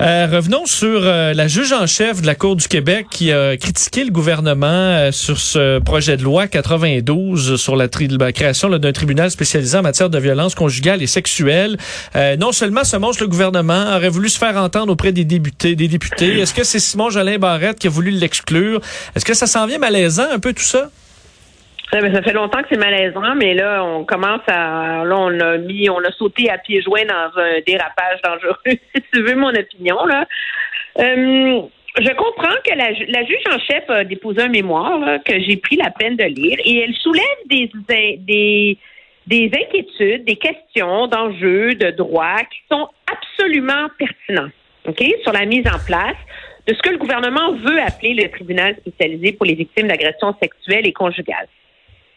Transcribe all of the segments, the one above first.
Euh, revenons sur euh, la juge en chef de la Cour du Québec qui a critiqué le gouvernement euh, sur ce projet de loi 92 sur la, création d'un tribunal spécialisé en matière de violence conjugale et sexuelle. non seulement ce monstre, le gouvernement aurait voulu se faire entendre auprès des députés. Des députés. Est-ce que c'est Simon Jolin Barrette qui a voulu l'exclure? Est-ce que ça s'en vient malaisant un peu tout ça? Ça fait longtemps que c'est malaisant, mais là, on commence à. Là, on a mis, on a sauté à pieds joints dans un dérapage dangereux, si tu veux mon opinion, là. Euh, je comprends que la, juge en chef a déposé un mémoire que j'ai pris la peine de lire et elle soulève des, des, des inquiétudes, des questions d'enjeux, de droit qui sont absolument pertinents, OK, sur la mise en place de ce que le gouvernement veut appeler le tribunal spécialisé pour les victimes d'agressions sexuelles et conjugales.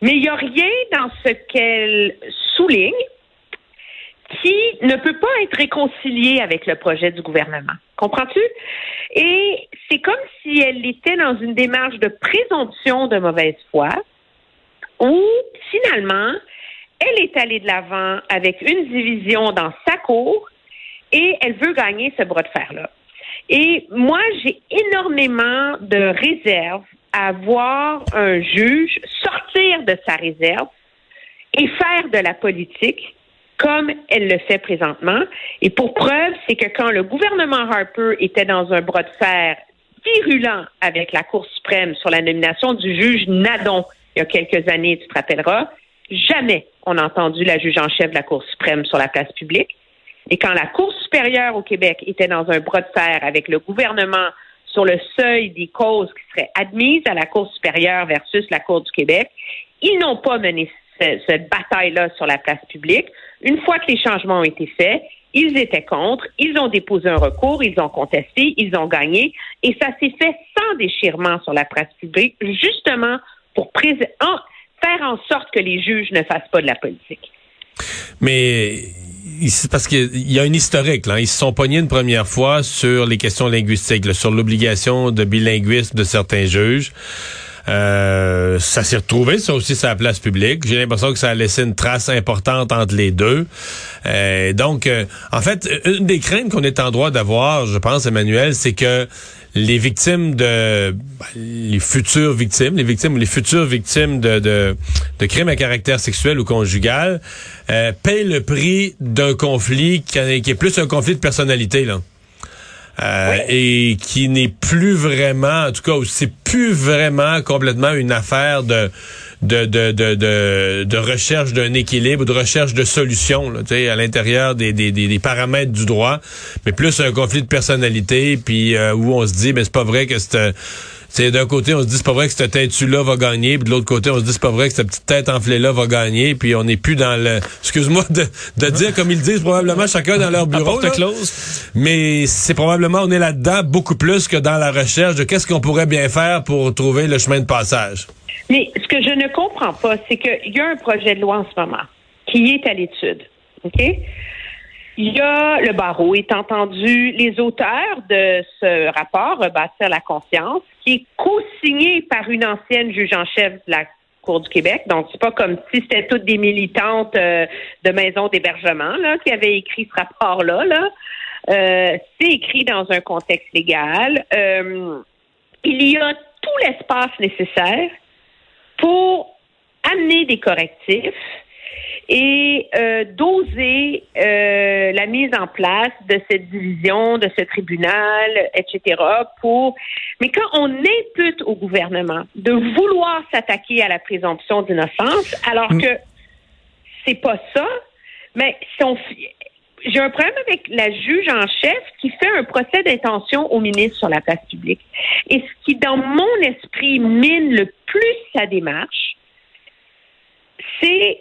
Mais il n'y a rien dans ce qu'elle souligne qui ne peut pas être réconcilié avec le projet du gouvernement. Comprends-tu? Et c'est comme si elle était dans une démarche de présomption de mauvaise foi, où finalement, elle est allée de l'avant avec une division dans sa cour et elle veut gagner ce bras de fer-là. Et moi, j'ai énormément de réserves à voir un juge de sa réserve et faire de la politique comme elle le fait présentement. Et pour preuve, c'est que quand le gouvernement Harper était dans un bras de fer virulent avec la Cour suprême sur la nomination du juge Nadon il y a quelques années, tu te rappelleras, jamais on n'a entendu la juge en chef de la Cour suprême sur la place publique. Et quand la Cour supérieure au Québec était dans un bras de fer avec le gouvernement sur le seuil des causes qui seraient admises à la Cour supérieure versus la Cour du Québec. Ils n'ont pas mené cette bataille-là sur la place publique. Une fois que les changements ont été faits, ils étaient contre, ils ont déposé un recours, ils ont contesté, ils ont gagné, et ça s'est fait sans déchirement sur la place publique, justement pour faire en sorte que les juges ne fassent pas de la politique. Mais parce qu'il y a un historique. Là. Ils se sont pognés une première fois sur les questions linguistiques, sur l'obligation de bilinguisme de certains juges. Euh, ça s'est retrouvé, ça aussi, sur la place publique. J'ai l'impression que ça a laissé une trace importante entre les deux. Euh, donc, euh, en fait, une des craintes qu'on est en droit d'avoir, je pense, Emmanuel, c'est que les victimes de ben, les futures victimes, les victimes ou les futures victimes de, de, de crimes à caractère sexuel ou conjugal euh, payent le prix d'un conflit qui, qui, est plus un conflit de personnalité là. Euh, et qui n'est plus vraiment, en tout cas, c'est plus vraiment complètement une affaire de de, de, de, de, recherche d'un équilibre, de recherche de solutions là, à l'intérieur des, des, des, paramètres du droit, mais plus un conflit de personnalité, puis euh, où on se dit, mais c'est pas vrai que c'est c'est d'un côté, on se dit c'est pas vrai que cette tête-là va gagner, puis de l'autre côté, on se dit c'est pas vrai que cette petite tête enflée-là va gagner, puis on n'est plus dans le. Excuse-moi de, de dire comme ils disent probablement chacun dans leur bureau. Là, close. Mais c'est probablement on est là-dedans beaucoup plus que dans la recherche de qu'est-ce qu'on pourrait bien faire pour trouver le chemin de passage. Mais ce que je ne comprends pas, c'est qu'il y a un projet de loi en ce moment qui est à l'étude. OK? Il y a le barreau, est entendu les auteurs de ce rapport, Rebâtir la confiance, qui est co-signé par une ancienne juge en chef de la Cour du Québec. Donc, c'est pas comme si c'était toutes des militantes euh, de maisons d'hébergement là, qui avaient écrit ce rapport-là. Là. Euh, c'est écrit dans un contexte légal. Euh, il y a tout l'espace nécessaire pour amener des correctifs et euh, doser euh, la mise en place de cette division, de ce tribunal, etc. Pour, mais quand on impute au gouvernement de vouloir s'attaquer à la présomption d'innocence, alors mm. que c'est pas ça, mais si on j'ai un problème avec la juge en chef qui fait un procès d'intention au ministre sur la place publique. Et ce qui, dans mon esprit, mine le plus sa démarche, c'est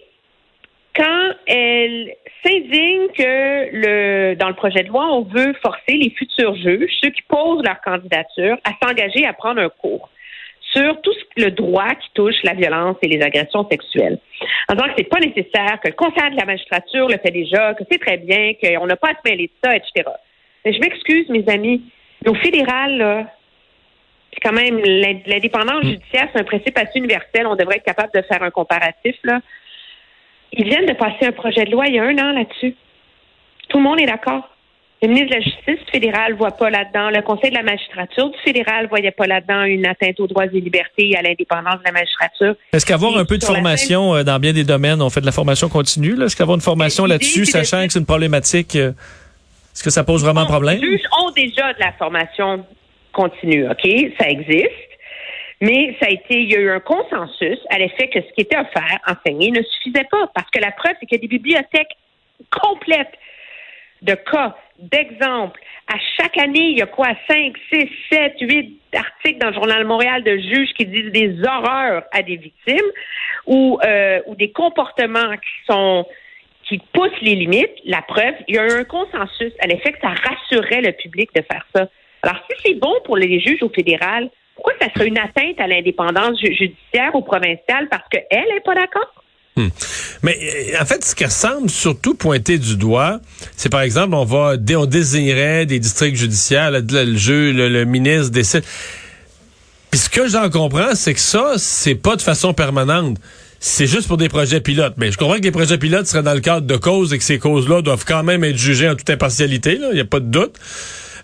quand elle s'indigne que le, dans le projet de loi, on veut forcer les futurs juges, ceux qui posent leur candidature, à s'engager à prendre un cours. sur tout le droit qui touche la violence et les agressions sexuelles. En disant que c'est pas nécessaire, que le Conseil de la magistrature le fait déjà, que c'est très bien, qu'on n'a pas à se mêler de ça, etc. Mais je m'excuse, mes amis, nos fédérales, là, c'est quand même l'indépendance mm. judiciaire, c'est un principe assez universel. On devrait être capable de faire un comparatif. Là. Ils viennent de passer un projet de loi il y a un an là-dessus. Tout le monde est d'accord. Le ministre de la Justice fédéral ne voit pas là-dedans. Le Conseil de la magistrature du fédéral ne voyait pas là-dedans une atteinte aux droits et libertés et à l'indépendance de la magistrature. Est-ce qu'avoir un peu de formation euh, dans bien des domaines, on fait de la formation continue, est-ce qu'avoir une formation là-dessus, sachant que c'est une problématique, euh, est-ce que ça pose vraiment un problème? Les juges ont déjà de la formation continue, OK? Ça existe. Mais ça a été, il y a eu un consensus à l'effet que ce qui était offert, enseigné, ne suffisait pas. Parce que la preuve, c'est qu'il y a des bibliothèques complètes de cas, d'exemples. À chaque année, il y a quoi? 5, 6, 7, 8 articles dans le Journal Montréal de juges qui disent des horreurs à des victimes ou, euh, ou des comportements qui sont qui poussent les limites. La preuve, il y a eu un consensus à l'effet que ça rassurait le public de faire ça. Alors, si c'est bon pour les juges au fédéral, pourquoi ça serait une atteinte à l'indépendance judiciaire ou provinciale? Parce qu'elle n'est pas d'accord? Hmm. Mais euh, en fait, ce qui ressemble surtout pointer du doigt, c'est par exemple, on va on désignerait des districts judiciaires, le, le, le, ministre décide. Puis ce que j'en comprends, c'est que ça, c'est pas de façon permanente. C'est juste pour des projets pilotes. Mais je comprends que les projets pilotes seraient dans le cadre de causes et que ces causes-là doivent quand même être jugées en toute impartialité. Il n'y a pas de doute.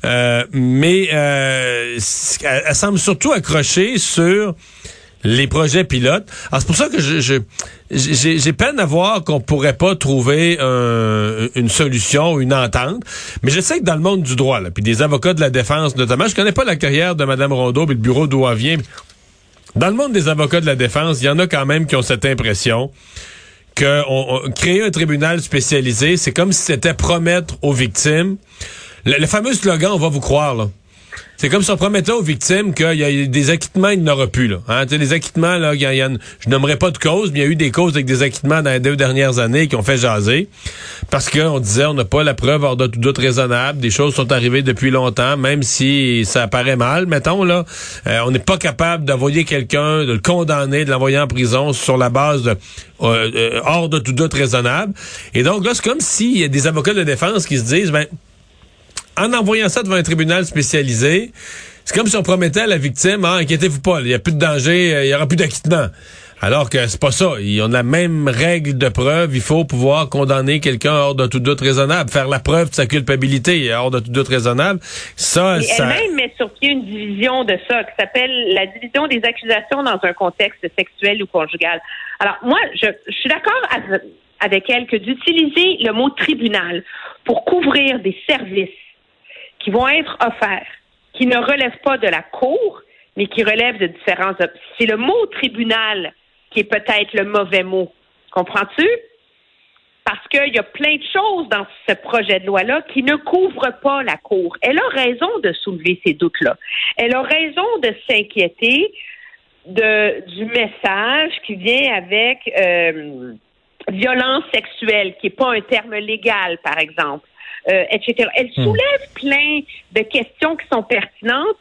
Euh, mais euh, elle, semble surtout accrochée sur les projets pilotes. Alors c'est pour ça que je, j'ai, peine à voir qu'on pourrait pas trouver une solution, une entente. Mais je sais que dans le monde du droit, puis des avocats de la défense notamment, je connais pas la carrière de Mme Rondeau et le bureau d'où elle vient. Dans le monde des avocats de la défense, il y en a quand même qui ont cette impression que on, créer un tribunal spécialisé, c'est comme si c'était promettre aux victimes le, fameux slogan, on va vous croire, là. C'est comme si on promettait aux victimes qu'il y a des acquittements, il n'y en aura plus. Là. Hein? les acquittements, là, y a, je nommerai pas de cause, mais il y a eu des causes avec des acquittements dans les deux dernières années qui ont fait jaser. Parce qu'on disait on n'a pas la preuve hors de tout doute raisonnable. Des choses sont arrivées depuis longtemps, même si ça paraît mal, mettons, là. Euh, on n'est pas capable d'envoyer quelqu'un, de le condamner, de l'envoyer en prison sur la base de euh, euh, hors de tout doute raisonnable. Et donc là, c'est comme s'il y a des avocats de défense qui se disent ben en envoyant ça devant un tribunal spécialisé, c'est comme si on promettait à la victime, ah, inquiétez-vous pas, il n'y a plus de danger, euh, il n'y aura plus d'acquittement. Alors que c'est pas ça. Ils ont la même règle de preuve. Il faut pouvoir condamner quelqu'un hors de tout doute raisonnable, faire la preuve de sa culpabilité hors de tout doute raisonnable. Ça, ça... Elle-même met sur pied une division de ça qui s'appelle la division des accusations dans un contexte sexuel ou conjugal. Alors moi, je, je suis d'accord avec elle que d'utiliser le mot tribunal pour couvrir des services qui vont être offerts, qui ne relèvent pas de la Cour, mais qui relèvent de différents... C'est le mot tribunal qui est peut-être le mauvais mot. Comprends-tu? Parce qu'il y a plein de choses dans ce projet de loi-là qui ne couvrent pas la Cour. Elle a raison de soulever ces doutes-là. Elle a raison de s'inquiéter du message qui vient avec euh, violence sexuelle, qui n'est pas un terme légal, par exemple. Euh, etc. Elle hmm. soulève plein de questions qui sont pertinentes,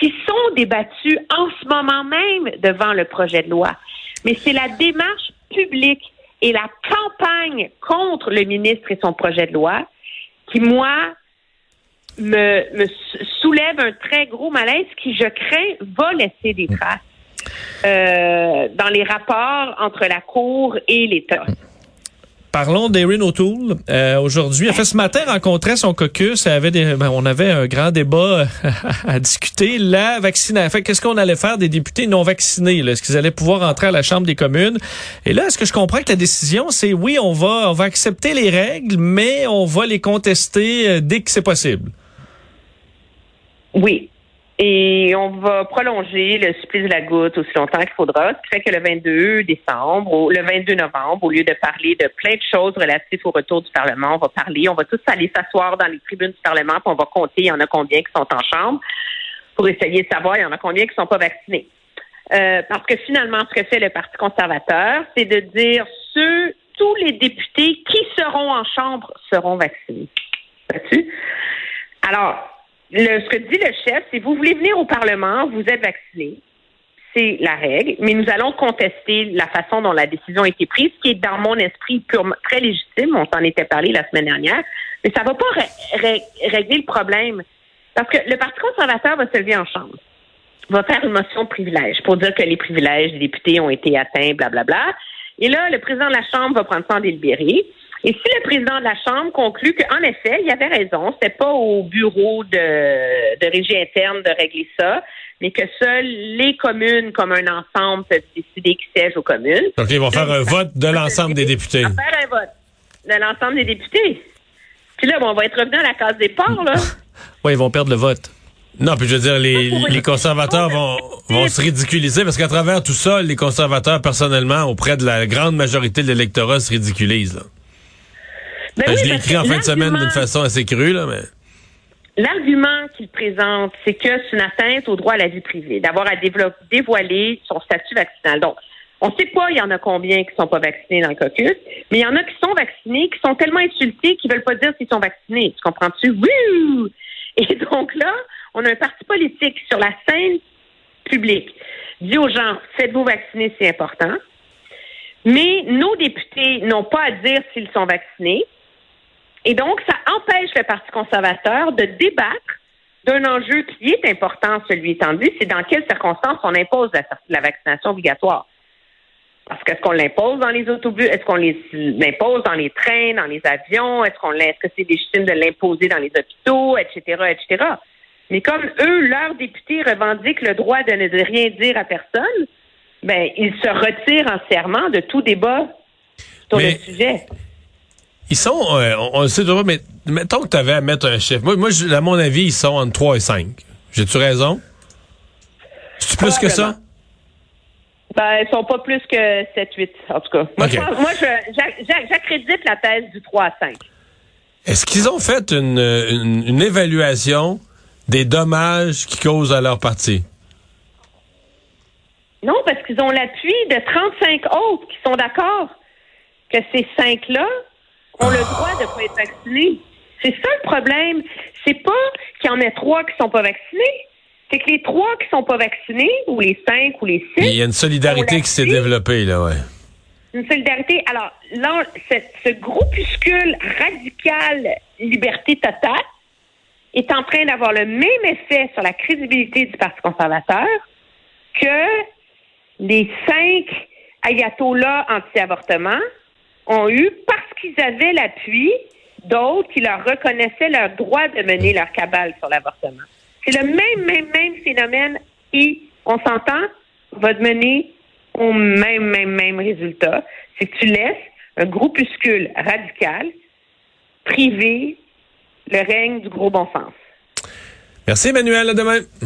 qui sont débattues en ce moment même devant le projet de loi. Mais c'est la démarche publique et la campagne contre le ministre et son projet de loi qui, moi, me, me soulève un très gros malaise qui, je crains, va laisser des traces euh, dans les rapports entre la Cour et l'État. Parlons d'Erin O'Toole. Euh, aujourd'hui, fait ce matin rencontrait son caucus. Ben, on avait un grand débat à discuter. La vaccination. Qu'est-ce qu'on allait faire des députés non vaccinés Est-ce qu'ils allaient pouvoir entrer à la Chambre des communes? Et là, est-ce que je comprends que la décision, c'est oui, on va, on va accepter les règles, mais on va les contester euh, dès que c'est possible? Oui, et on va prolonger le supplice de la goutte aussi longtemps qu'il faudra, ce qui fait que le 22 décembre ou le 22 novembre, au lieu de parler de plein de choses relatives au retour du Parlement, on va parler, on va tous aller s'asseoir dans les tribunes du Parlement, puis on va compter, il y en a combien qui sont en chambre, pour essayer de savoir, il y en a combien qui sont pas vaccinés. Euh, parce que finalement, ce que fait le Parti conservateur, c'est de dire ceux, tous les députés qui seront en chambre seront vaccinés. Alors, ce que dit le chef, c'est vous voulez venir au Parlement, vous êtes vacciné. c'est la règle, mais nous allons contester la façon dont la décision a été prise, qui est dans mon esprit purement, très légitime. On s'en était parlé la semaine dernière, mais ça va pas régler le problème. Parce que le Parti conservateur va se lever en chambre, va faire une motion de privilège pour dire que les privilèges des députés ont été atteints, blablabla. Bla, bla. Et là, le président de la Chambre va prendre ça en délibéré. Et si président de la Chambre conclut qu'en effet, il avait raison, c'était pas au bureau de, de régie interne de régler ça, mais que seules les communes, comme un ensemble, peuvent décider qui siège aux communes. Donc, ils vont faire un vote de l'ensemble des députés. Ils vont faire un vote de l'ensemble des députés. Puis là, bon, on va être revenu à la case des ports, là. oui, ils vont perdre le vote. Non, puis je veux dire, les, les conservateurs vont, vont se ridiculiser parce qu'à travers tout ça, les conservateurs, personnellement, auprès de la grande majorité de l'électorat, se ridiculisent. Là. Ben ben, je l'ai écrit en fin de semaine d'une façon assez crue, là, mais. L'argument qu'il présente, c'est que c'est une atteinte au droit à la vie privée, d'avoir à dévoiler son statut vaccinal. Donc, on ne sait pas, il y en a combien qui ne sont pas vaccinés dans le caucus, mais il y en a qui sont vaccinés, qui sont tellement insultés qu'ils ne veulent pas dire s'ils sont vaccinés. Tu comprends-tu? Et donc là, on a un parti politique sur la scène publique. Dit aux gens, faites-vous vacciner, c'est important. Mais nos députés n'ont pas à dire s'ils sont vaccinés. Et donc, ça empêche le Parti conservateur de débattre d'un enjeu qui est important, celui étant dit, c'est dans quelles circonstances on impose la, vaccination obligatoire. Parce qu'est-ce qu'on l'impose dans les autobus? Est-ce qu'on l'impose dans les trains, dans les avions? Est-ce qu'on est-ce que c'est légitime de l'imposer dans les hôpitaux, etc., etc. Mais comme eux, leurs députés revendiquent le droit de ne rien dire à personne, ben ils se retirent entièrement de tout débat sur le sujet. Ils sont, euh, on, le sait mais mettons que tu avais à mettre un chiffre. Moi, moi à mon avis, ils sont entre 3 et 5. J'ai-tu raison? C'est plus que ça? Ben, ils sont pas plus que 7-8, en tout cas. Moi, moi j'accrédite la thèse du 3 à 5. Est-ce qu'ils ont fait une, une, évaluation des dommages qu'ils causent à leur parti? Non, parce qu'ils ont l'appui de 35 autres qui sont d'accord que ces cinq-là ont le droit de ne pas être vaccinés. C'est ça le problème. C'est pas qu'il y en ait trois qui sont pas vaccinés. C'est que les trois qui sont pas vaccinés, ou les cinq, ou les six. Il y a une solidarité qui s'est développée, là, ouais. Une solidarité. Alors, là, ce, groupuscule radical liberté totale est en train d'avoir le même effet sur la crédibilité du Parti conservateur que les cinq ayatollahs anti-avortement ont eu parce qu'ils avaient l'appui d'autres qui leur reconnaissaient leur droit de mener leur cabale sur l'avortement. C'est le même, même, même phénomène et on s'entend, va mener au même, même, même résultat. C'est que tu laisses un groupuscule radical priver le règne du gros bon sens. Merci Emmanuel, à demain.